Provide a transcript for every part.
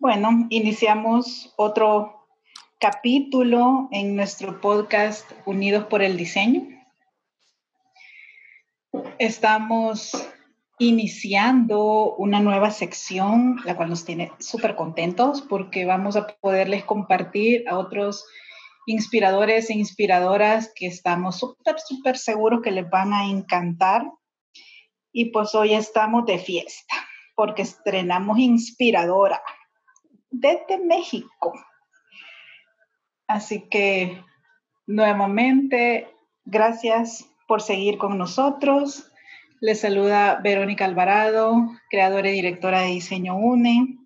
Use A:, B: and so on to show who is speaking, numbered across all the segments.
A: Bueno, iniciamos otro capítulo en nuestro podcast Unidos por el Diseño. Estamos iniciando una nueva sección, la cual nos tiene súper contentos porque vamos a poderles compartir a otros inspiradores e inspiradoras que estamos súper, súper seguros que les van a encantar. Y pues hoy estamos de fiesta porque estrenamos Inspiradora desde México. Así que nuevamente, gracias por seguir con nosotros. Les saluda Verónica Alvarado, creadora y directora de Diseño UNE.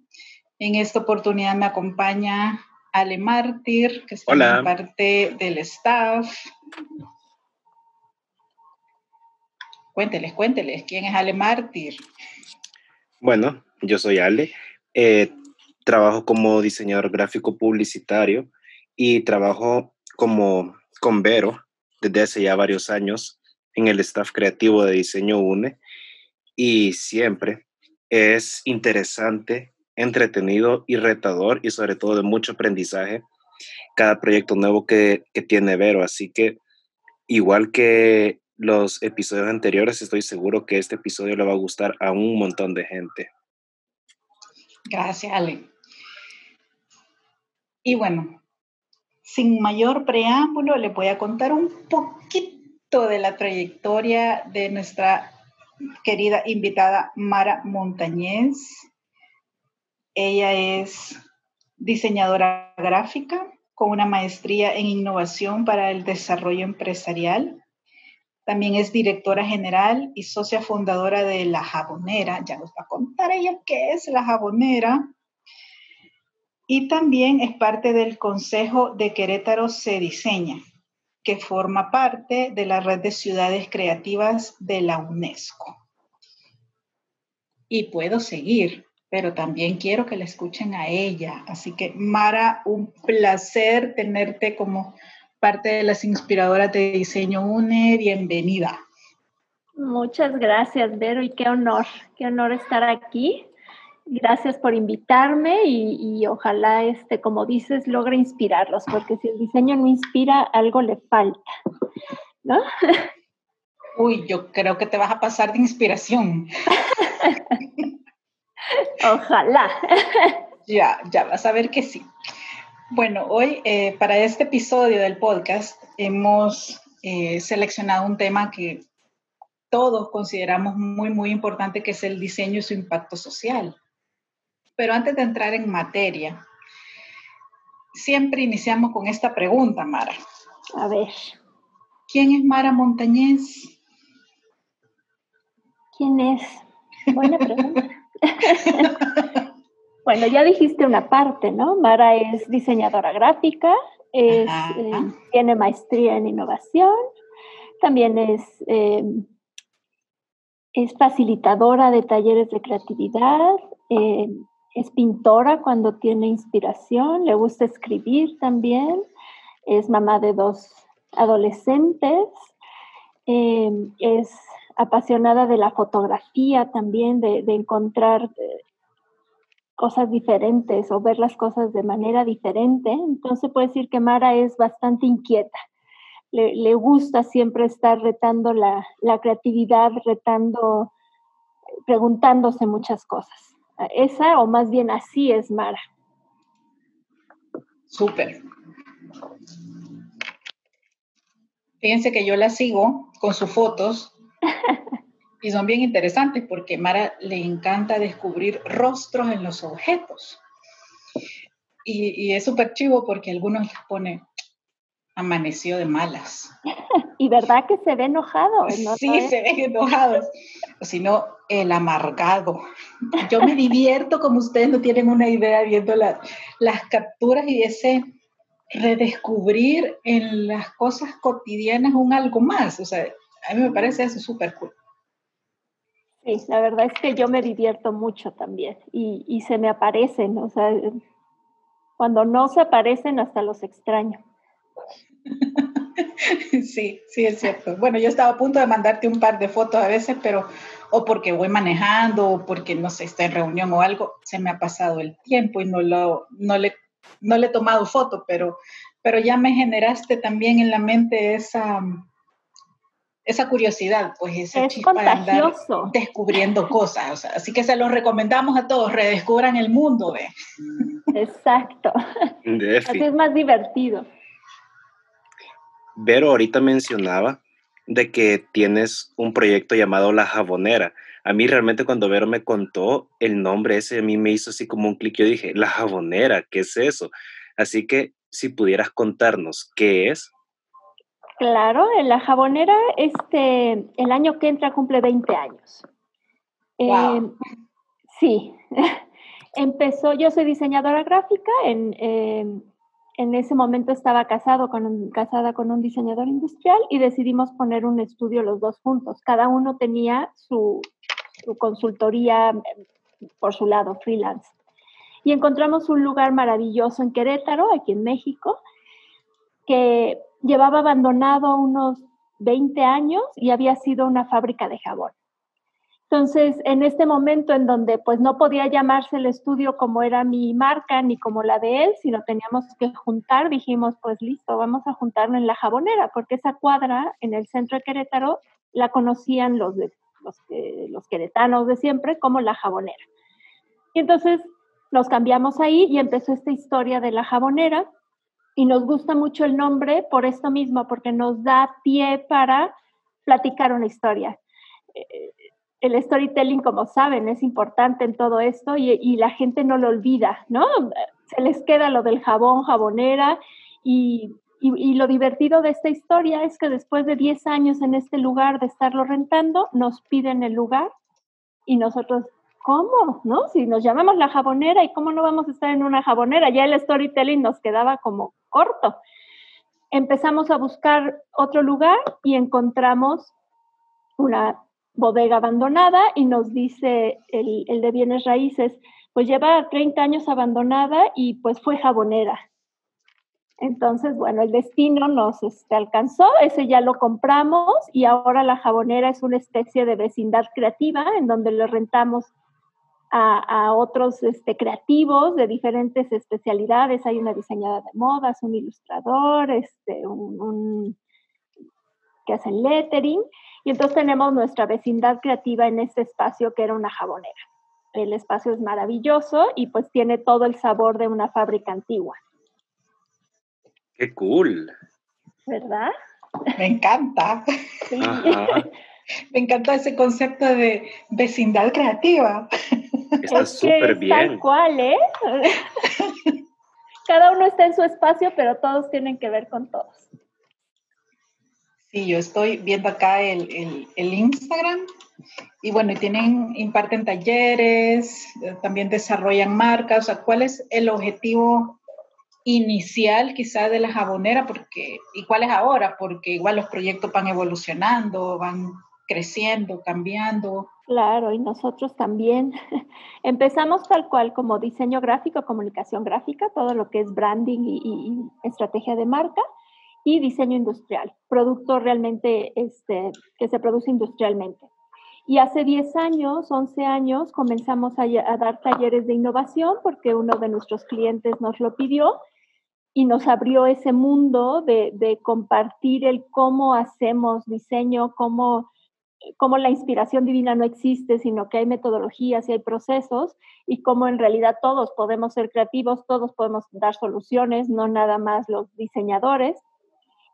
A: En esta oportunidad me acompaña Ale Mártir, que es parte del staff. Cuénteles, cuénteles, ¿quién es Ale Mártir?
B: Bueno, yo soy Ale. Eh, trabajo como diseñador gráfico publicitario y trabajo como con Vero desde hace ya varios años en el staff creativo de Diseño UNE y siempre es interesante, entretenido y retador y sobre todo de mucho aprendizaje cada proyecto nuevo que, que tiene Vero. Así que igual que los episodios anteriores, estoy seguro que este episodio le va a gustar a un montón de gente.
A: Gracias, Ale. Y bueno, sin mayor preámbulo, le voy a contar un poquito de la trayectoria de nuestra querida invitada Mara Montañez. Ella es diseñadora gráfica con una maestría en innovación para el desarrollo empresarial. También es directora general y socia fundadora de La Jabonera. Ya nos va a contar ella qué es La Jabonera. Y también es parte del Consejo de Querétaro Se Diseña, que forma parte de la red de ciudades creativas de la UNESCO. Y puedo seguir, pero también quiero que la escuchen a ella. Así que, Mara, un placer tenerte como parte de las inspiradoras de Diseño UNE. Bienvenida.
C: Muchas gracias, Vero, y qué honor, qué honor estar aquí. Gracias por invitarme y, ojalá, este, como dices, logre inspirarlos, porque si el diseño no inspira, algo le falta, ¿no?
A: Uy, yo creo que te vas a pasar de inspiración.
C: ojalá.
A: ya, ya vas a ver que sí. Bueno, hoy eh, para este episodio del podcast hemos eh, seleccionado un tema que todos consideramos muy, muy importante, que es el diseño y su impacto social. Pero antes de entrar en materia, siempre iniciamos con esta pregunta, Mara.
C: A ver.
A: ¿Quién es Mara Montañez?
C: ¿Quién es? Buena pregunta. bueno, ya dijiste una parte, ¿no? Mara es diseñadora gráfica, eh, tiene maestría en innovación, también es, eh, es facilitadora de talleres de creatividad, eh, es pintora cuando tiene inspiración, le gusta escribir también, es mamá de dos adolescentes, em, es apasionada de la fotografía también, de, encontrar eh, cosas diferentes o ver las cosas de manera diferente. Entonces puede decir que Mara es bastante inquieta. Le, gusta siempre estar retando la, la creatividad, retando, preguntándose muchas cosas. Esa o más bien así es Mara.
A: Súper. Fíjense que yo la sigo con sus fotos y son bien interesantes porque Mara le encanta descubrir rostros en los objetos. Y, es súper chivo porque algunos les pone amaneció de malas.
C: y verdad que se ve enojado.
A: Sí, se ven enojados. O si no, el amargado. Yo me divierto como ustedes no tienen una idea viendo las capturas y ese redescubrir en las cosas cotidianas un algo más. O sea, a mí me parece eso súper cool.
C: Sí, la verdad es que yo me divierto mucho también y, y se me aparecen, o sea, cuando no se aparecen hasta los extraño.
A: Sí, sí, es cierto. Bueno, yo estaba a punto de mandarte un par de fotos a veces, pero o porque voy manejando, o porque no sé, está en reunión o algo, se me ha pasado el tiempo y no, lo, no, le, no le he tomado foto, pero, pero ya me generaste también en la mente esa, esa curiosidad, pues ese
C: es andar
A: descubriendo cosas. así que se los recomendamos a todos, redescubran el mundo. de
C: Exacto. Así es más divertido.
B: Vero ahorita mencionaba de que tienes un proyecto llamado La Jabonera. A mí realmente cuando Vero me contó el nombre ese, a mí me hizo así como un clic. Yo dije, La Jabonera, ¿qué es eso? Así que si pudieras contarnos qué es.
C: Claro, La Jabonera, este, el año que entra cumple 20 años. Em, sí, empezó, yo soy diseñadora gráfica en... en ese momento estaba casado con casada con un diseñador industrial y decidimos poner un estudio los dos juntos. Cada uno tenía su, consultoría mm, por su lado, freelance. Y encontramos un lugar maravilloso en Querétaro, aquí en México, que llevaba abandonado unos 20 años y había sido una fábrica de jabón. Entonces, en este momento en donde pues no podía llamarse el estudio como era mi marca ni como la de él, sino teníamos que juntar, dijimos, pues listo, vamos a juntarlo en la jabonera, porque esa cuadra en el centro de Querétaro la conocían los, de, los, los queretanos de siempre como la jabonera. Y entonces nos cambiamos ahí y empezó esta historia de la jabonera y nos gusta mucho el nombre por esto mismo, porque nos da pie para platicar una historia. Eh, el storytelling, como saben, es importante en todo esto y, la gente no lo olvida, ¿no? Se les queda lo del jabón, jabonera y, lo divertido de esta historia es que después de 10 años en este lugar de estarlo rentando, nos piden el lugar y nosotros, ¿cómo? ¿No? Si nos llamamos la jabonera y cómo no vamos a estar en una jabonera, ya el storytelling nos quedaba como corto. Empezamos a buscar otro lugar y encontramos una bodega abandonada y nos dice el, de bienes raíces, pues lleva 30 años abandonada y pues fue jabonera. Entonces, bueno, el destino nos este, alcanzó, ese ya lo compramos y ahora la jabonera es una especie de vecindad creativa en donde le rentamos a, otros este, creativos de diferentes especialidades. Hay una diseñadora de modas, un ilustrador, este, un que hacen lettering y entonces tenemos nuestra vecindad creativa en este espacio que era una jabonera. El espacio es maravilloso y pues tiene todo el sabor de una fábrica antigua.
B: ¡Qué cool!
C: ¿Verdad?
A: Me encanta. Me encanta ese concepto de vecindad creativa.
B: Está súper bien.
C: Tal cual, ¿eh? Cada uno está en su espacio, pero todos tienen que ver con todos.
A: Sí, yo estoy viendo acá el, Instagram y bueno, tienen, imparten talleres, eh, también desarrollan marcas, o sea, ¿cuál es el objetivo inicial quizás de la jabonera? Porque, ¿Y cuál es ahora? Porque igual los proyectos van evolucionando, van creciendo, cambiando.
C: Claro, y nosotros también empezamos tal cual como diseño gráfico, comunicación gráfica, todo lo que es branding y estrategia de marca y diseño industrial, producto realmente este, que se produce industrialmente. Y hace 10 años, 11 años, comenzamos a, dar talleres de innovación porque uno de nuestros clientes nos lo pidió y nos abrió ese mundo de, de compartir el cómo hacemos diseño, cómo, cómo la inspiración divina no existe, sino que hay metodologías y hay procesos y cómo en realidad todos podemos ser creativos, todos podemos dar soluciones, no nada más los diseñadores.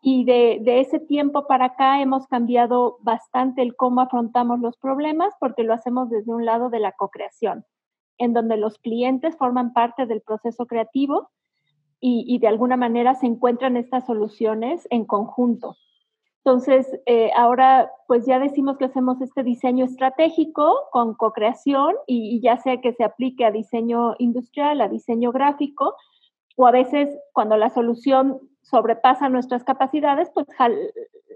C: Y de, ese tiempo para acá hemos cambiado bastante el cómo afrontamos los problemas porque lo hacemos desde un lado de la co-creación, en donde los clientes forman parte del proceso creativo y, de alguna manera se encuentran estas soluciones en conjunto. Entonces, eh, ahora pues ya decimos que hacemos este diseño estratégico con co-creación y, y, ya sea que se aplique a diseño industrial, a diseño gráfico, o a veces cuando la solución sobrepasa nuestras capacidades, pues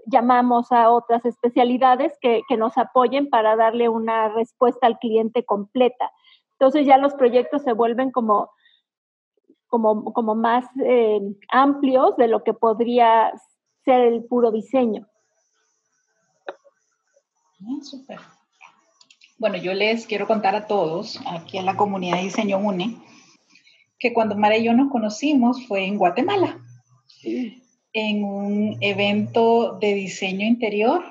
C: llamamos a otras especialidades que, nos apoyen para darle una respuesta al cliente completa. Entonces ya los proyectos se vuelven como, como, como más eh, amplios de lo que podría ser el puro diseño.
A: Súper. Bueno, yo les quiero contar a todos, aquí en la comunidad de Diseño UNE, que cuando Mara y yo nos conocimos fue en Guatemala, en un evento de diseño interior,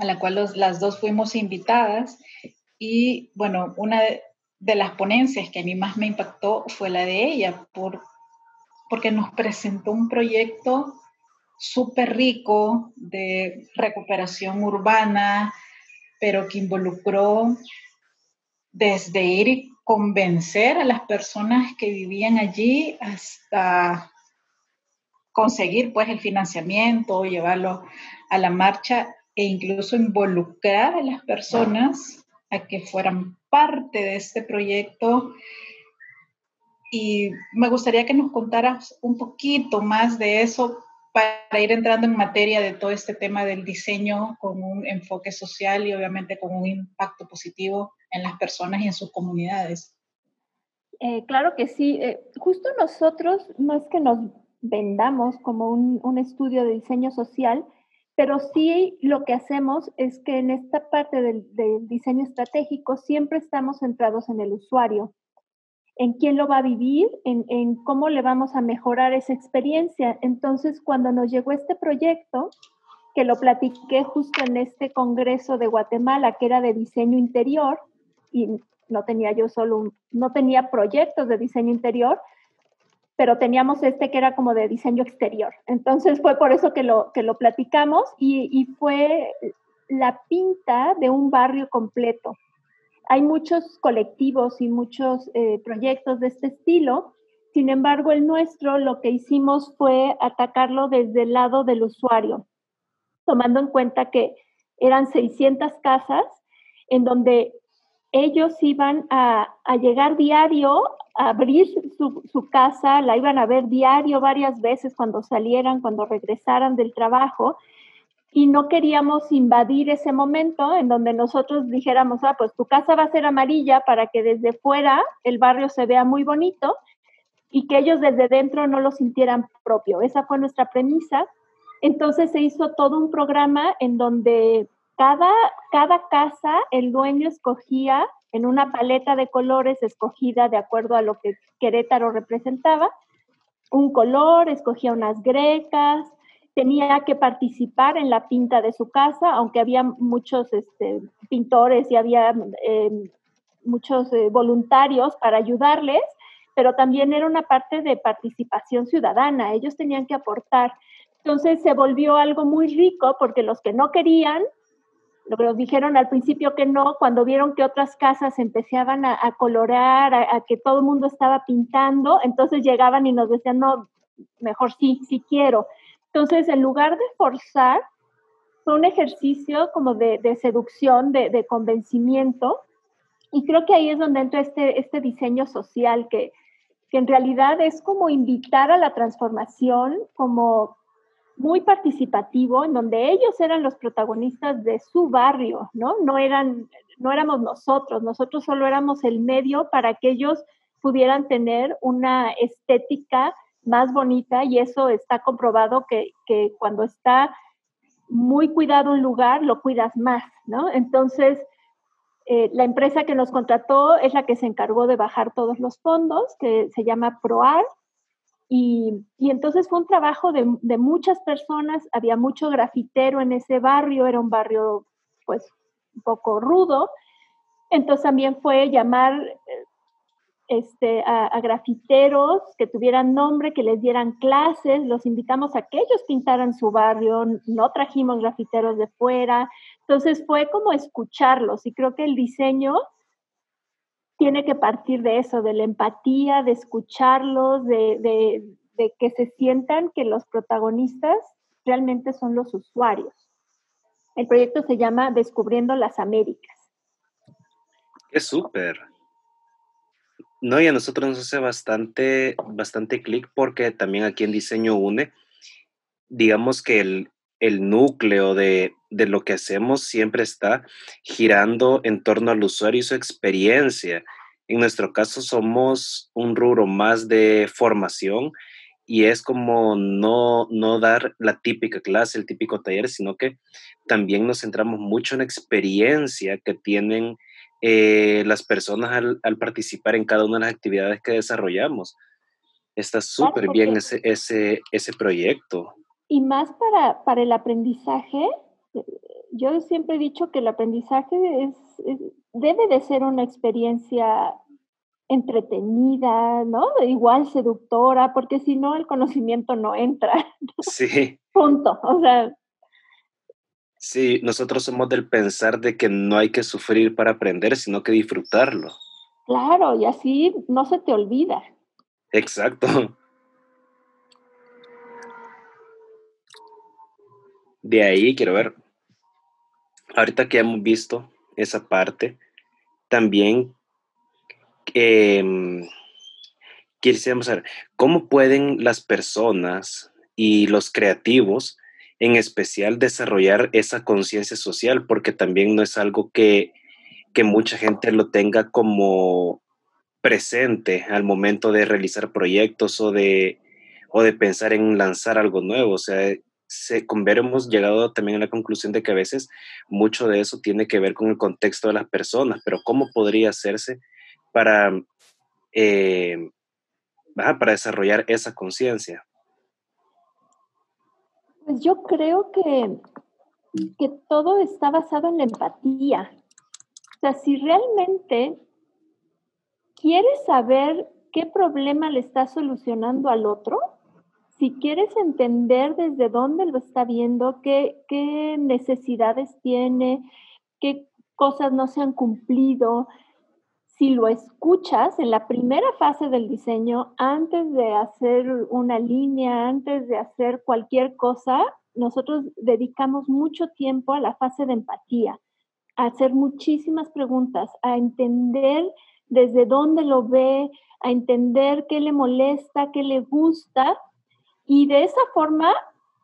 A: a la cual las dos fuimos invitadas. Y bueno, una de, las ponencias que a mí más me impactó fue la de ella, por, porque nos presentó un proyecto súper rico de recuperación urbana, pero que involucró desde ir y convencer a las personas que vivían allí hasta conseguir pues el financiamiento, llevarlo a la marcha e incluso involucrar a las personas a que fueran parte de este proyecto. Y me gustaría que nos contaras un poquito más de eso para ir entrando en materia de todo este tema del diseño con un enfoque social y obviamente con un impacto positivo en las personas y en sus comunidades.
C: Eh, claro que sí. Eh, justo nosotros no es que nos vendamos como un, estudio de diseño social, pero sí lo que hacemos es que en esta parte del diseño estratégico siempre estamos centrados en el usuario en quién lo va a vivir, en, cómo le vamos a mejorar esa experiencia. Entonces, cuando nos llegó este proyecto, que lo platiqué justo en este congreso de Guatemala, que era de diseño interior, y no tenía yo solo no tenía proyectos de diseño interior, pero teníamos este que era como de diseño exterior. Entonces fue por eso que lo, que lo platicamos y, fue la pinta de un barrio completo hay muchos colectivos y muchos eh, proyectos de este estilo. Sin embargo, el nuestro lo que hicimos fue atacarlo desde el lado del usuario, tomando en cuenta que eran 600 casas en donde ellos iban a, llegar diario, a abrir su, su, casa, la iban a ver diario varias veces cuando salieran, cuando regresaran del trabajo, y no queríamos invadir ese momento en donde nosotros dijéramos, ah, pues tu casa va a ser amarilla para que desde fuera el barrio se vea muy bonito y que ellos desde dentro no lo sintieran propio. Esa fue nuestra premisa. Entonces se hizo todo un programa en donde cada, cada casa el dueño escogía en una paleta de colores escogida de acuerdo a lo que Querétaro representaba, un color, escogía unas grecas, tenía que participar en la pinta de su casa, aunque había muchos este, pintores y había em, muchos eh, voluntarios para ayudarles, pero también era una parte de participación ciudadana, ellos tenían que aportar. Entonces se volvió algo muy rico porque los que no querían, nos dijeron al principio que no, cuando vieron que otras casas empezaban a, colorar, a, a, que todo el mundo estaba pintando, entonces llegaban y nos decían, no, mejor sí, sí quiero. Entonces, en lugar de forzar, fue un ejercicio como de, seducción, de, convencimiento, y creo que ahí es donde entra este, este diseño social, que, que en realidad es como invitar a la transformación, como muy participativo, en donde ellos eran los protagonistas de su barrio, ¿no? No, eran, no éramos nosotros, nosotros solo éramos el medio para que ellos pudieran tener una estética más bonita y eso está comprobado que, cuando está muy cuidado un lugar, lo cuidas más, ¿no? Entonces, eh, la empresa que nos contrató es la que se encargó de bajar todos los fondos, que se llama ProAr, y, entonces fue un trabajo de, muchas personas, había mucho grafitero en ese barrio, era un barrio pues un poco rudo, entonces también fue llamar eh, este, a, grafiteros que tuvieran nombre, que les dieran clases, los invitamos a que ellos pintaran su barrio, no trajimos grafiteros de fuera, entonces fue como escucharlos y creo que el diseño tiene que partir de eso, de la empatía, de escucharlos, de, que se sientan que los protagonistas realmente son los usuarios. El proyecto se llama Descubriendo las Américas.
B: Es súper. No, y a nosotros nos hace bastante, bastante clic porque también aquí en Diseño Une, digamos que el, núcleo de, lo que hacemos siempre está girando en torno al usuario y su experiencia. En nuestro caso somos un rubro más de formación y es como no, no dar la típica clase, el típico taller, sino que también nos centramos mucho en la experiencia que tienen eh, las personas al, participar en cada una de las actividades que desarrollamos. Está súper bien ese, ese, ese proyecto.
C: Y más para, para el aprendizaje, eh, yo siempre he dicho que el aprendizaje debe de ser una experiencia entretenida, ¿no? Igual seductora, porque si no el conocimiento no entra.
B: Sí.
C: Punto. O sea.
B: Sí, nosotros somos del pensar de que no hay que sufrir para aprender, sino que disfrutarlo.
C: Claro, y así no se te olvida.
B: Exacto. De ahí quiero ver, ahorita que hemos visto esa parte, también eh, quisiéramos saber cómo pueden las personas y los creativos en especial desarrollar esa conciencia social, porque también no es algo que, que mucha gente lo tenga como presente al momento de realizar proyectos o de, o de pensar en lanzar algo nuevo. O sea, se, hemos llegado también a la conclusión de que a veces mucho de eso tiene que ver con el contexto de las personas, pero ¿cómo podría hacerse para, eh, para desarrollar esa conciencia?
C: Pues yo creo que, que todo está basado en la empatía. O sea, si realmente quieres saber qué problema le está solucionando al otro, si quieres entender desde dónde lo está viendo, qué, necesidades tiene, qué cosas no se han cumplido, si lo escuchas en la primera fase del diseño, antes de hacer una línea, antes de hacer cualquier cosa, nosotros dedicamos mucho tiempo a la fase de empatía, a hacer muchísimas preguntas, a entender desde dónde lo ve, a entender qué le molesta, qué le gusta. Y de esa forma,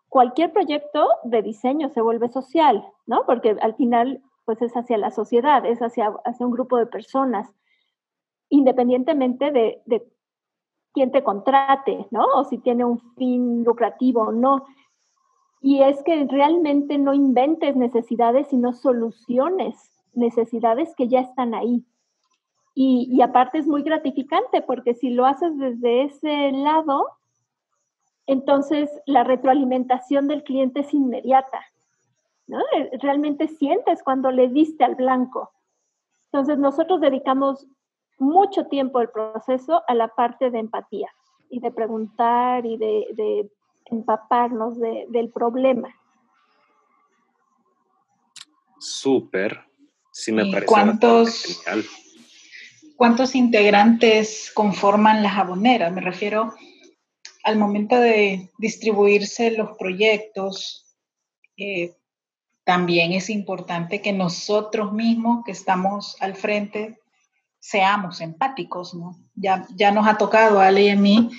C: cualquier proyecto de diseño se vuelve social, ¿no? Porque al final, pues es hacia la sociedad, es hacia, hacia un grupo de personas independientemente de, quién te contrate, ¿no? O si tiene un fin lucrativo o no. Y es que realmente no inventes necesidades, sino soluciones, necesidades que ya están ahí. Y, y, aparte es muy gratificante porque si lo haces desde ese lado, entonces la retroalimentación del cliente es inmediata. ¿no? Realmente sientes cuando le diste al blanco. Entonces nosotros dedicamos mucho tiempo el proceso a la parte de empatía y de preguntar y de, empaparnos del problema.
B: Súper. Sí me parece
A: ¿Cuántos, ¿Cuántos integrantes conforman la jabonera? Me refiero al momento de distribuirse los proyectos. Eh, también es importante que nosotros mismos que estamos al frente seamos empáticos, ¿no? Ya, ya nos ha tocado a Ale y a mí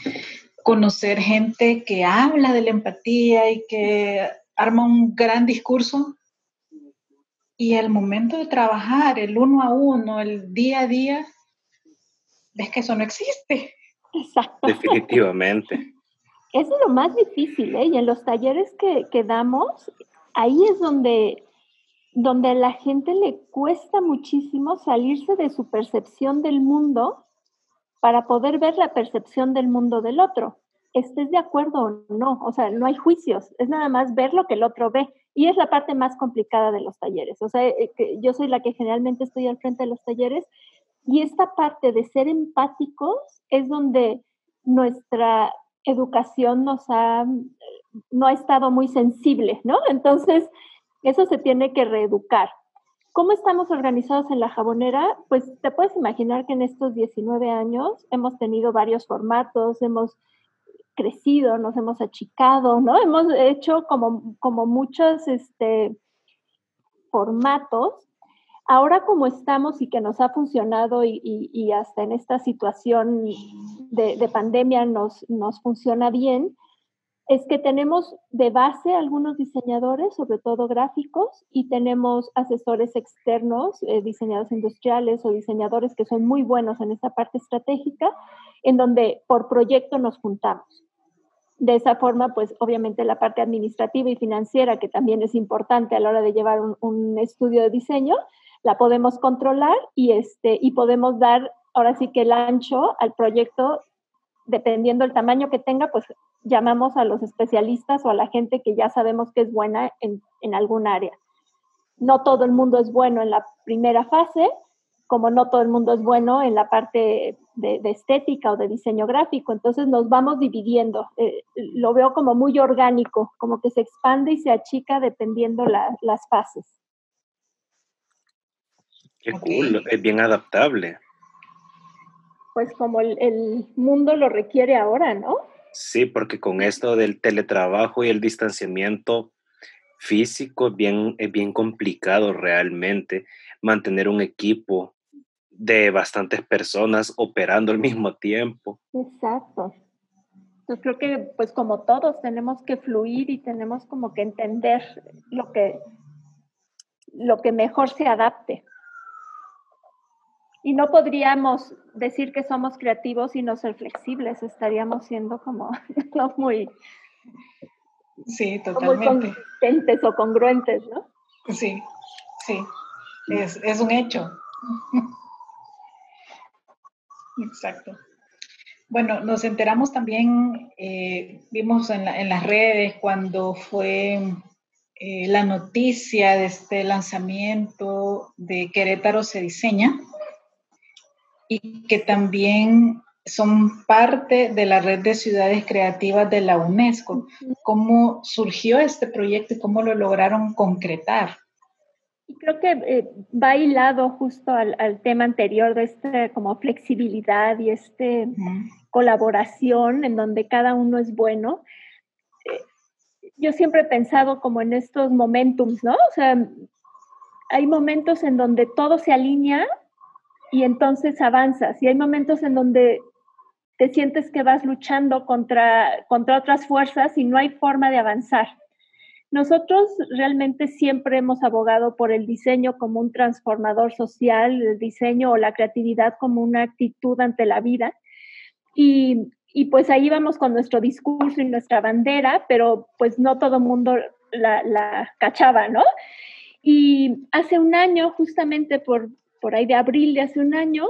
A: conocer gente que habla de la empatía y que arma un gran discurso y el momento de trabajar, el uno a uno, el día a día, ves que eso no existe.
C: Exacto.
B: Definitivamente.
C: Es lo más difícil, ¿eh? Y en los talleres que, que damos, ahí es donde donde a la gente le cuesta muchísimo salirse de su percepción del mundo para poder ver la percepción del mundo del otro. Estés de acuerdo o no, o sea, no hay juicios, es nada más ver lo que el otro ve. Y es la parte más complicada de los talleres. O sea, eh, yo soy la que generalmente estoy al frente de los talleres y esta parte de ser empáticos es donde nuestra educación nos ha, no ha estado muy sensible, ¿no? Entonces, eso se tiene que reeducar. ¿Cómo estamos organizados en la jabonera? Pues te puedes imaginar que en estos 19 años hemos tenido varios formatos, hemos crecido, nos hemos achicado, ¿no? Hemos hecho como, como muchos este, formatos. Ahora como estamos y que nos ha funcionado y, hasta en esta situación de, de pandemia nos, nos funciona bien, es que tenemos de base algunos diseñadores, sobre todo gráficos, y tenemos asesores externos, eh, diseñadores industriales o diseñadores que son muy buenos en esta parte estratégica, en donde por proyecto nos juntamos. De esa forma, pues obviamente la parte administrativa y financiera, que también es importante a la hora de llevar un, estudio de diseño, la podemos controlar y, este, y podemos dar ahora sí que el ancho al proyecto, dependiendo del tamaño que tenga, pues llamamos a los especialistas o a la gente que ya sabemos que es buena en, en algún área. No todo el mundo es bueno en la primera fase, como no todo el mundo es bueno en la parte de, estética o de diseño gráfico, entonces nos vamos dividiendo. Eh, lo veo como muy orgánico, como que se expande y se achica dependiendo las fases.
B: Qué cool, es bien adaptable.
C: Pues como el, el mundo lo requiere ahora, ¿no?
B: Sí, porque con esto del teletrabajo y el distanciamiento físico es bien, es bien complicado realmente mantener un equipo de bastantes personas operando al mismo tiempo.
C: Exacto. Yo creo que pues como todos tenemos que fluir y tenemos como que entender lo que, lo que mejor se adapte. Y no podríamos decir que somos creativos y no ser flexibles, estaríamos siendo como no muy,
A: sí, totalmente.
C: consistentes o congruentes, ¿no?
A: Sí, sí, es, es un hecho. Exacto. Bueno, nos enteramos también, eh, vimos en, las redes cuando fue eh, la noticia de este lanzamiento de Querétaro se diseña y que también son parte de la red de ciudades creativas de la UNESCO. ¿Cómo surgió este proyecto y cómo lo lograron concretar?
C: Creo que eh, va hilado justo al, tema anterior de esta como flexibilidad y este colaboración en donde cada uno es bueno. Eh, yo siempre he pensado como en estos momentums, ¿no? O sea, hay momentos en donde todo se alinea y entonces avanzas y hay momentos en donde te sientes que vas luchando contra, contra otras fuerzas y no hay forma de avanzar. Nosotros realmente siempre hemos abogado por el diseño como un transformador social, el diseño o la creatividad como una actitud ante la vida. Y, pues ahí vamos con nuestro discurso y nuestra bandera, pero pues no todo el mundo la, cachaba, ¿no? Y hace un año, justamente por, por ahí de abril de hace un año,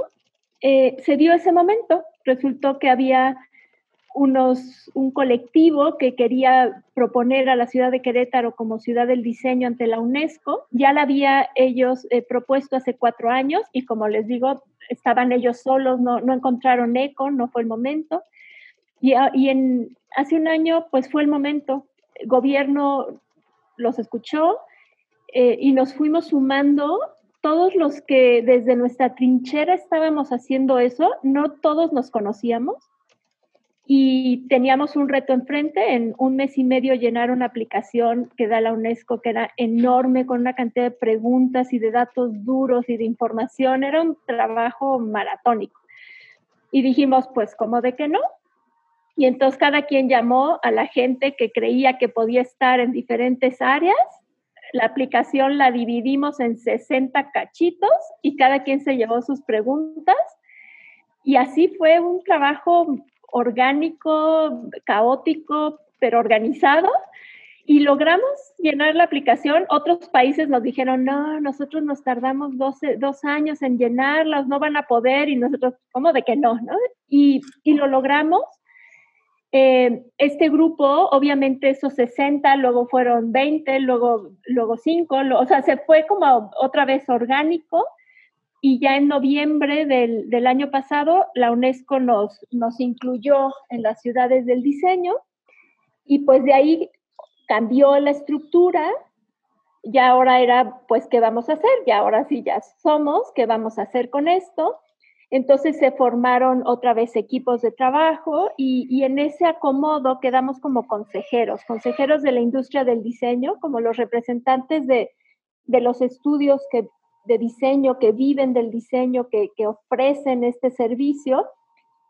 C: eh, se dio ese momento. Resultó que había unos, un colectivo que quería proponer a la ciudad de Querétaro como ciudad del diseño ante la UNESCO. Ya la había ellos eh, propuesto hace cuatro años y como les digo, estaban ellos solos, no, no encontraron eco, no fue el momento. Y, ah, y en, hace un año, pues fue el momento. El gobierno los escuchó eh, y nos fuimos sumando todos los que desde nuestra trinchera estábamos haciendo eso, no todos nos conocíamos y teníamos un reto enfrente, en un mes y medio llenar una aplicación que da la UNESCO, que era enorme, con una cantidad de preguntas y de datos duros y de información, era un trabajo maratónico. Y dijimos, pues, ¿cómo de que no? Y entonces cada quien llamó a la gente que creía que podía estar en diferentes áreas. La aplicación la dividimos en 60 cachitos y cada quien se llevó sus preguntas. Y así fue un trabajo orgánico, caótico, pero organizado. Y logramos llenar la aplicación. Otros países nos dijeron, no, nosotros nos tardamos 12, dos años en llenarlas, no van a poder. Y nosotros, ¿cómo de que no? no? Y, y lo logramos. Eh, este grupo, obviamente esos 60, luego fueron 20, luego, luego 5, o sea, se fue como otra vez orgánico y ya en noviembre del, año pasado la UNESCO nos, nos incluyó en las ciudades del diseño y pues de ahí cambió la estructura. Ya ahora era, pues, ¿qué vamos a hacer? Ya ahora sí, ya somos, ¿qué vamos a hacer con esto? Entonces se formaron otra vez equipos de trabajo y, en ese acomodo quedamos como consejeros, consejeros de la industria del diseño, como los representantes de, de los estudios que de diseño que viven del diseño, que, ofrecen este servicio,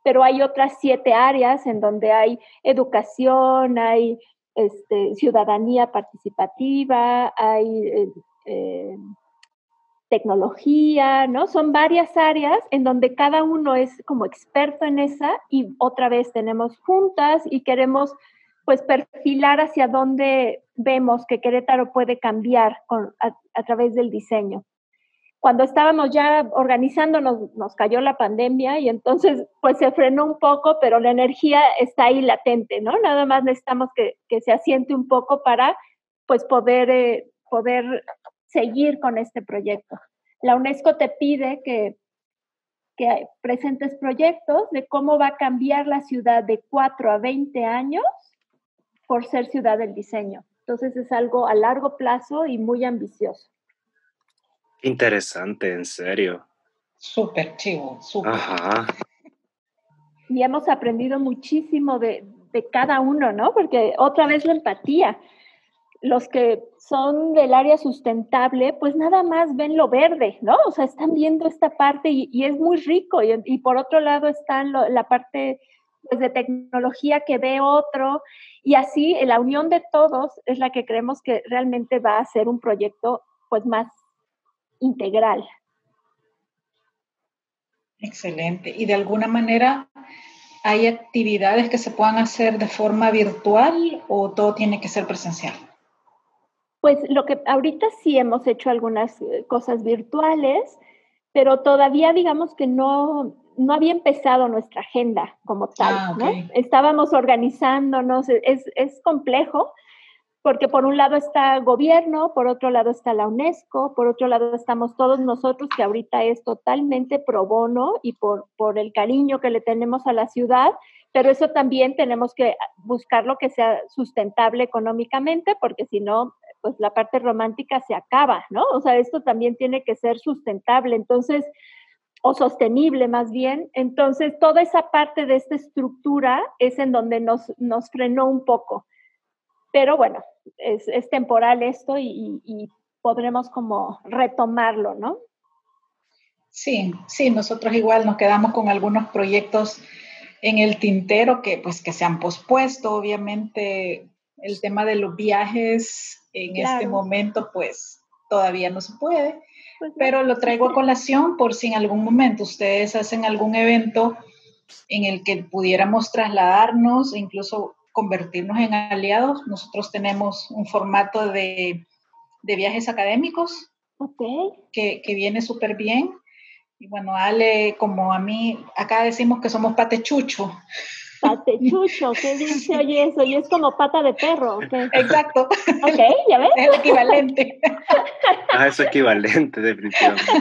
C: pero hay otras siete áreas en donde hay educación, hay este, ciudadanía participativa, hay eh, eh, tecnología, ¿no? Son varias áreas en donde cada uno es como experto en esa y otra vez tenemos juntas y queremos pues perfilar hacia dónde vemos que Querétaro puede cambiar con, a, través del diseño. Cuando estábamos ya organizándonos, nos cayó la pandemia y entonces pues se frenó un poco, pero la energía está ahí latente, ¿no? Nada más necesitamos que, que se asiente un poco para pues poder, eh, poder seguir con este proyecto. La UNESCO te pide que, que presentes proyectos de cómo va a cambiar la ciudad de 4 a 20 años por ser ciudad del diseño. Entonces es algo a largo plazo y muy ambicioso.
B: Interesante, en serio.
A: Súper chivo, súper. Ajá.
C: Y hemos aprendido muchísimo de, de cada uno, ¿no? Porque otra vez la empatía los que son del área sustentable, pues nada más ven lo verde, ¿no? O sea, están viendo esta parte y, es muy rico. Y, por otro lado está la parte pues, de tecnología que ve otro. Y así la unión de todos es la que creemos que realmente va a ser un proyecto pues más integral.
A: Excelente. Y de alguna manera, ¿hay actividades que se puedan hacer de forma virtual o todo tiene que ser presencial?
C: Pues lo que ahorita sí hemos hecho algunas eh, cosas virtuales, pero todavía digamos que no, no había empezado nuestra agenda como tal, ah, ¿no? Estábamos organizándonos, e, es, es complejo, porque por un lado está gobierno, por otro lado está la UNESCO, por otro lado estamos todos nosotros, que ahorita es totalmente pro bono y por, por el cariño que le tenemos a la ciudad, pero eso también tenemos que buscar lo que sea sustentable económicamente, porque si no, pues la parte romántica se acaba, ¿no? O sea, esto también tiene que ser sustentable, entonces, o sostenible más bien. Entonces, toda esa parte de esta estructura es en donde nos, nos frenó un poco. Pero bueno, es, temporal esto y, y podremos como retomarlo, ¿no?
A: Sí, sí, nosotros igual nos quedamos con algunos proyectos en el tintero que pues que se han pospuesto, obviamente el tema de los viajes en este momento pues todavía no se puede, pues pero lo traigo a colación por si en algún momento ustedes hacen algún evento en el que pudiéramos trasladarnos e incluso convertirnos en aliados. Nosotros tenemos un formato de, viajes académicos que, que viene súper bien. Y bueno, Ale, como a mí, acá decimos que somos patechucho.
C: Patechucho, ¿qué dice oye eso? Y es como pata de perro,
A: Exacto.
C: Ok, ya ves.
A: Es el equivalente.
B: Ah, es equivalente, definitivamente.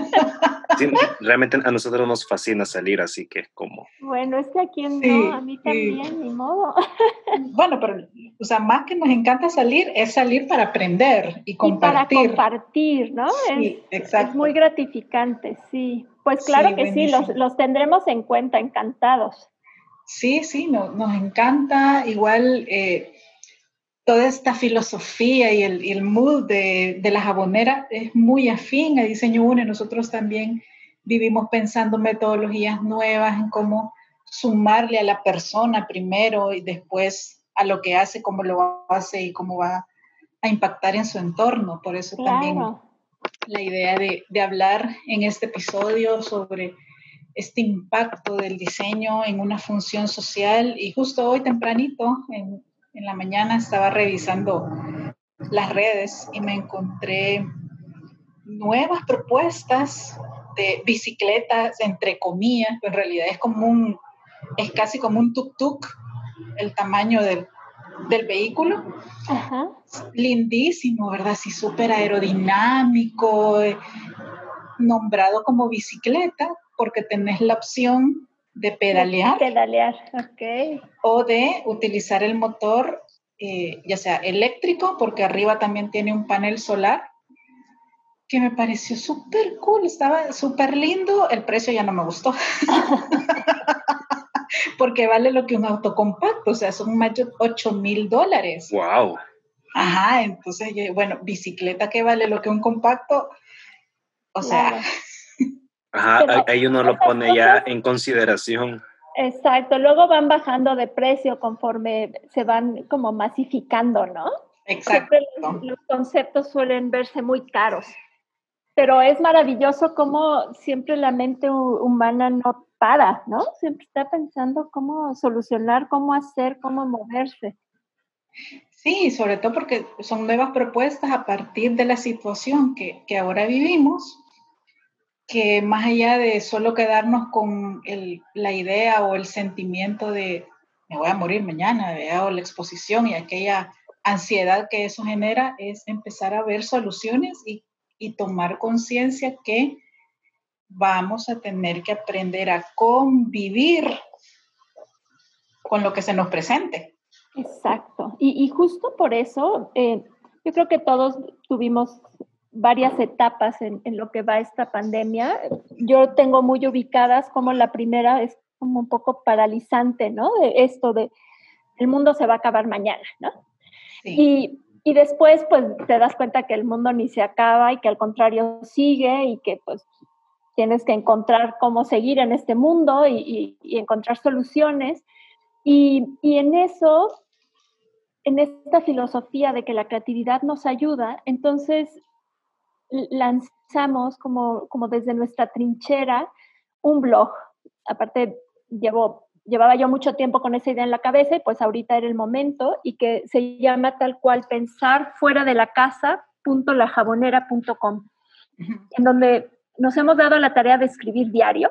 B: realmente a nosotros nos fascina salir, así que como.
C: Bueno, es que a quien no, a mí también, ni modo.
A: Bueno, pero, o sea, más que nos encanta salir, es salir para aprender y compartir.
C: Y para compartir, ¿no?
A: Sí, exacto.
C: Es muy gratificante, sí. Pues claro que sí, los, los tendremos en cuenta, encantados.
A: Sí, sí, nos encanta. Igual eh, toda esta filosofía y el, mood de, la jabonera es muy afín a Diseño UNE. Nosotros también vivimos pensando metodologías nuevas en cómo sumarle a la persona primero y después a lo que hace, cómo lo hace y cómo va a impactar en su entorno. Por eso también la idea de, de hablar en este episodio sobre este impacto del diseño en una función social. Y justo hoy tempranito, en, en la mañana, estaba revisando las redes y me encontré nuevas propuestas de bicicletas, entre comillas, en realidad es como un, es casi como un tuk-tuk, el tamaño del, del vehículo. Lindísimo, ¿verdad? Sí, súper aerodinámico, eh, nombrado como bicicleta, porque tenés la opción de pedalear.
C: Pedalear, ok.
A: O de utilizar el motor, eh, ya sea eléctrico, porque arriba también tiene un panel solar, que me pareció súper cool, estaba súper lindo, el precio ya no me gustó. porque vale lo que un auto compacto, o sea, son más de 8 mil dólares.
B: ¡Wow!
A: Ajá, entonces, bueno, bicicleta que vale lo que un compacto, o sea,
B: Ajá, ahí uno lo pone ya en consideración.
C: Exacto, luego van bajando de precio conforme se van como masificando, ¿no?
A: Exacto.
C: los, conceptos suelen verse muy caros, pero es maravilloso cómo siempre la mente humana no para, ¿no? Siempre está pensando cómo solucionar, cómo hacer, cómo moverse.
A: Sí, sobre todo porque son nuevas propuestas a partir de la situación que, que ahora vivimos, que más allá de solo quedarnos con el, la idea o el sentimiento de me voy a morir mañana, o la exposición y aquella ansiedad que eso genera, es empezar a ver soluciones y, y tomar conciencia que vamos a tener que aprender a convivir con lo que se nos presente.
C: Exacto. Y, justo por eso, eh, yo creo que todos tuvimos varias etapas en, en, lo que va esta pandemia. Yo tengo muy ubicadas como la primera es como un poco paralizante, ¿no? De esto de el mundo se va a acabar mañana, ¿no? Y, y, después, pues, te das cuenta que el mundo ni se acaba y que al contrario sigue y que, pues, tienes que encontrar cómo seguir en este mundo y, y, encontrar soluciones. Y, y en eso, en esta filosofía de que la creatividad nos ayuda, entonces lanzamos como, como desde nuestra trinchera un blog. Aparte, llevo, llevaba yo mucho tiempo con esa idea en la cabeza y pues ahorita era el momento y que se llama tal cual pensar fuera de la casa .lajabonera.com, en donde nos hemos dado la tarea de escribir diario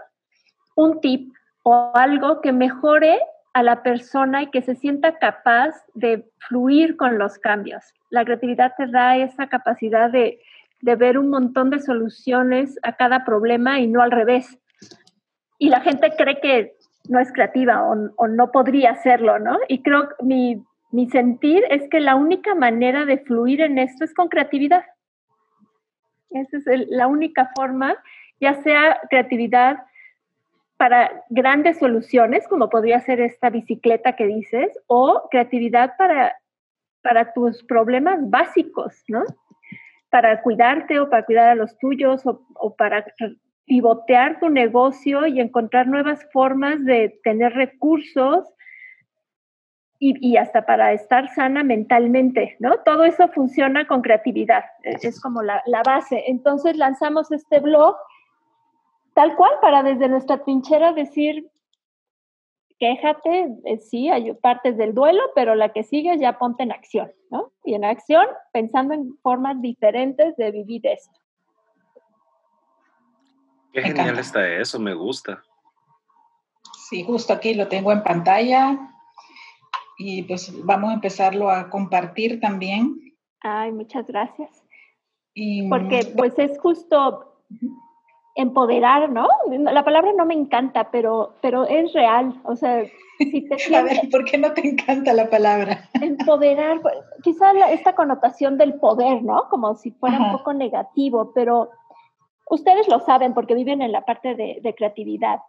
C: un tip o algo que mejore a la persona y que se sienta capaz de fluir con los cambios. La creatividad te da esa capacidad de, de ver un montón de soluciones a cada problema y no al revés. Y la gente cree que no es creativa o, no podría hacerlo, ¿no? Y creo que mi, mi sentir es que la única manera de fluir en esto es con creatividad. Esa es la única forma, ya sea creatividad para grandes soluciones, como podría ser esta bicicleta que dices, o creatividad para, para tus problemas básicos, ¿no? Para cuidarte o para cuidar a los tuyos o, o para pivotear tu negocio y encontrar nuevas formas de tener recursos y, hasta para estar sana mentalmente, ¿no? Todo eso funciona con creatividad, es, como la, base. Entonces lanzamos este blog tal cual para desde nuestra trinchera decir, quéjate, eh, sí, hay partes del duelo, pero la que sigue ya ponte en acción, ¿no? Y en acción pensando en formas diferentes de vivir esto.
B: Qué genial está eso, me gusta.
A: Sí, justo aquí lo tengo en pantalla y pues vamos a empezarlo a compartir también.
C: Ay, muchas gracias. Y, Porque pues es justo empoderar, ¿no? La palabra no me encanta, pero, pero es real. O sea,
A: si te A ver, ¿por qué no te encanta la palabra?
C: Empoderar, pues, quizás esta connotación del poder, ¿no? Como si fuera un poco negativo, pero ustedes lo saben porque viven en la parte de, creatividad.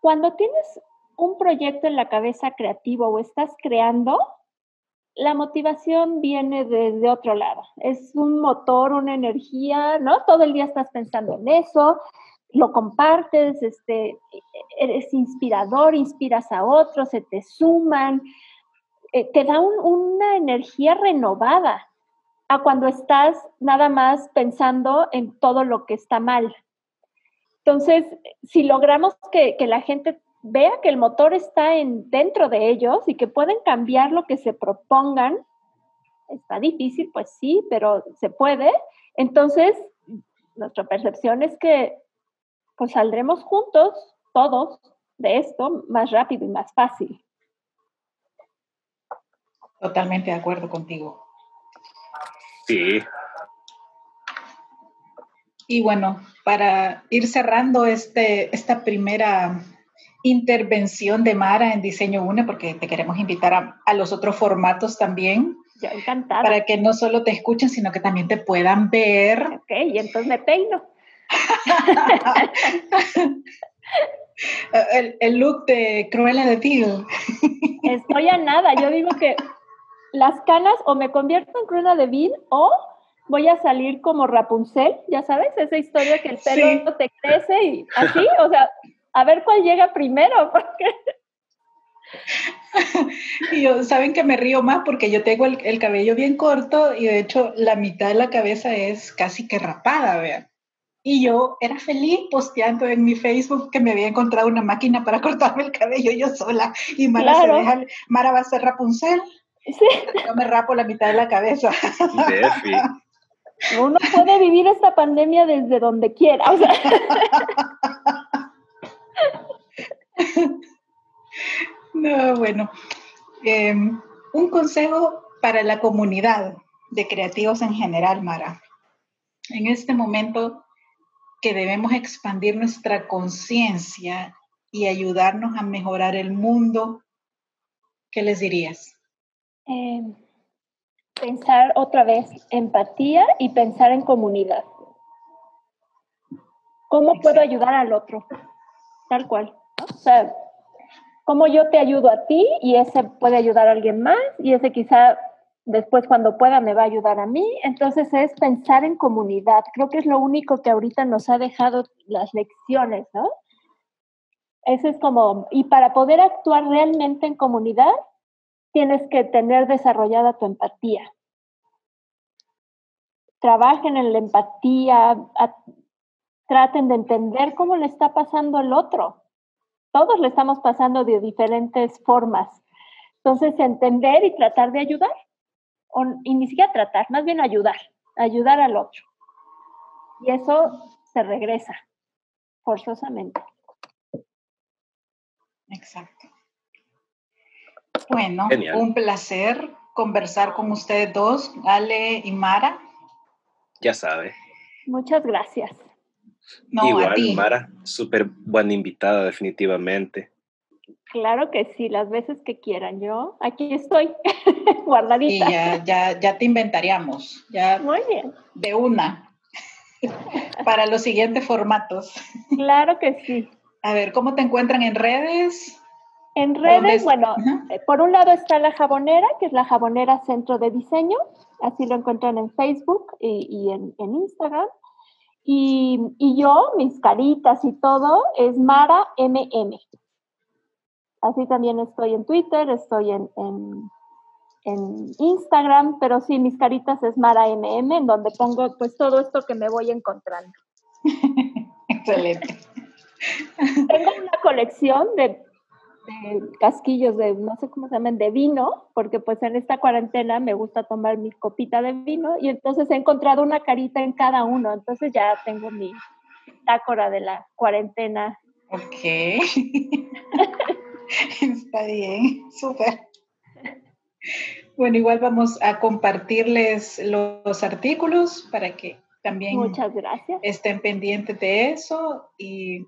C: Cuando tienes un proyecto en la cabeza creativo o estás creando, la motivación viene desde otro lado. Es un motor, una energía, ¿no? Todo el día estás pensando en eso, lo compartes, este, eres inspirador, inspiras a otros, se te suman, eh, te da una energía renovada a cuando estás nada más pensando en todo lo que está mal. Entonces, si logramos que, la gente vea que el motor está en, dentro de ellos y que pueden cambiar lo que se propongan, está difícil, pues sí, pero se puede. Entonces, nuestra percepción es que pues saldremos juntos, todos, de esto más rápido y más fácil.
A: Totalmente de acuerdo contigo.
B: Sí.
A: Y bueno, para ir cerrando este, esta primera intervención de Mara en Diseño UNE, porque te queremos invitar a, los otros formatos también.
C: Ya, encantada.
A: Para que no solo te escuchen, sino que también te puedan ver.
C: Ok, y entonces me peino.
A: el, el, look de Cruella de Vil.
C: Estoy a nada. Yo digo que las canas o me convierto en Cruella de Vil o voy a salir como Rapunzel, ya sabes, esa historia que el pelo no te crece y así, o sea, a ver cuál llega primero, porque...
A: Y yo, saben que me río más porque yo tengo el, el, cabello bien corto y de hecho la mitad de la cabeza es casi que rapada, vean. Y yo era feliz posteando en mi Facebook que me había encontrado una máquina para cortarme el cabello yo sola y Mara, se deja, Mara va a ser Rapunzel Yo me rapo la mitad de la cabeza.
C: Uno puede vivir esta pandemia desde donde quiera.
A: No, bueno. Em, un consejo para la comunidad de creativos en general, Mara. En este momento que debemos expandir nuestra conciencia y ayudarnos a mejorar el mundo, ¿qué les dirías?
C: Em, pensar otra vez empatía y pensar en comunidad. ¿Cómo puedo ayudar al otro? Tal cual. O sea, cómo yo te ayudo a ti y ese puede ayudar a alguien más y ese quizá después cuando pueda me va a ayudar a mí. Entonces es pensar en comunidad. Creo que es lo único que ahorita nos ha dejado las lecciones, ¿no? Ese es como, y para poder actuar realmente en comunidad, tienes que tener desarrollada tu empatía. Trabajen en la empatía, traten de entender cómo le está pasando al otro. Todos le estamos pasando de diferentes formas. Entonces, entender y tratar de ayudar. O, y ni siquiera tratar, más bien ayudar, ayudar al otro. Y eso se regresa forzosamente.
A: Exacto. Bueno, un placer conversar con ustedes dos, Ale y Mara.
B: Ya sabe.
C: Muchas gracias.
B: Igual, Mara, súper buena invitada, definitivamente.
C: Claro que sí, las veces que quieran. Yo aquí estoy, guardadita.
A: Y ya, ya, ya te inventaríamos. Ya
C: Muy bien.
A: De una. Para los siguientes formatos.
C: Claro que sí.
A: A ver, ¿cómo te encuentran en redes?
C: En redes, bueno, por un lado está la jabonera, que es la jabonera Centro de Diseño, así lo encuentran en Facebook y, en, Instagram. Y, yo, mis caritas y todo, es Mara MM. Así también estoy en Twitter, estoy en, en, Instagram, pero sí, mis caritas es Mara MM, en donde pongo pues todo esto que me voy encontrando.
A: Excelente.
C: Tengo una colección de casquillos de, no sé cómo se llaman, de vino, porque pues en esta cuarentena me gusta tomar mi copita de vino y entonces he encontrado una carita en cada uno, entonces ya tengo mi tácora de la cuarentena.
A: Ok. Está bien, súper. Bueno, igual vamos a compartirles los artículos para que también
C: Muchas gracias.
A: estén pendientes de eso y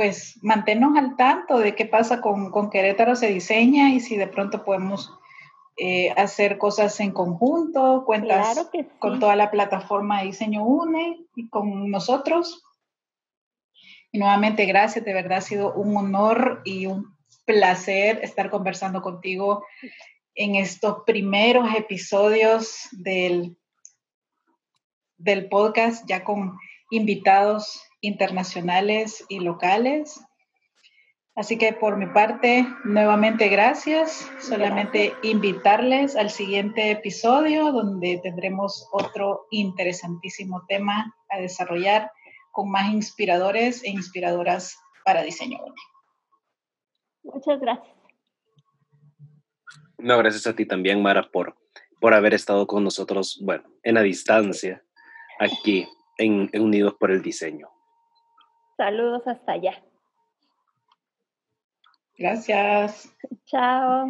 A: pues mantenernos al tanto de qué pasa con, con Querétaro se diseña y si de pronto podemos eh, hacer cosas en conjunto, cuentas con toda la plataforma de Diseño UNE y con nosotros. Y nuevamente gracias, de verdad ha sido un honor y un placer estar conversando contigo en estos primeros episodios del, del podcast, ya con invitados internacionales y locales. Así que por mi parte, nuevamente gracias. Solamente invitarles al siguiente episodio donde tendremos otro interesantísimo tema a desarrollar con más inspiradores e inspiradoras para diseño.
C: Muchas gracias.
B: No, gracias a ti también, Mara, por, por haber estado con nosotros, bueno, en la distancia, aquí en Unidos por el Diseño.
C: Saludos hasta allá.
A: Gracias.
C: Chao.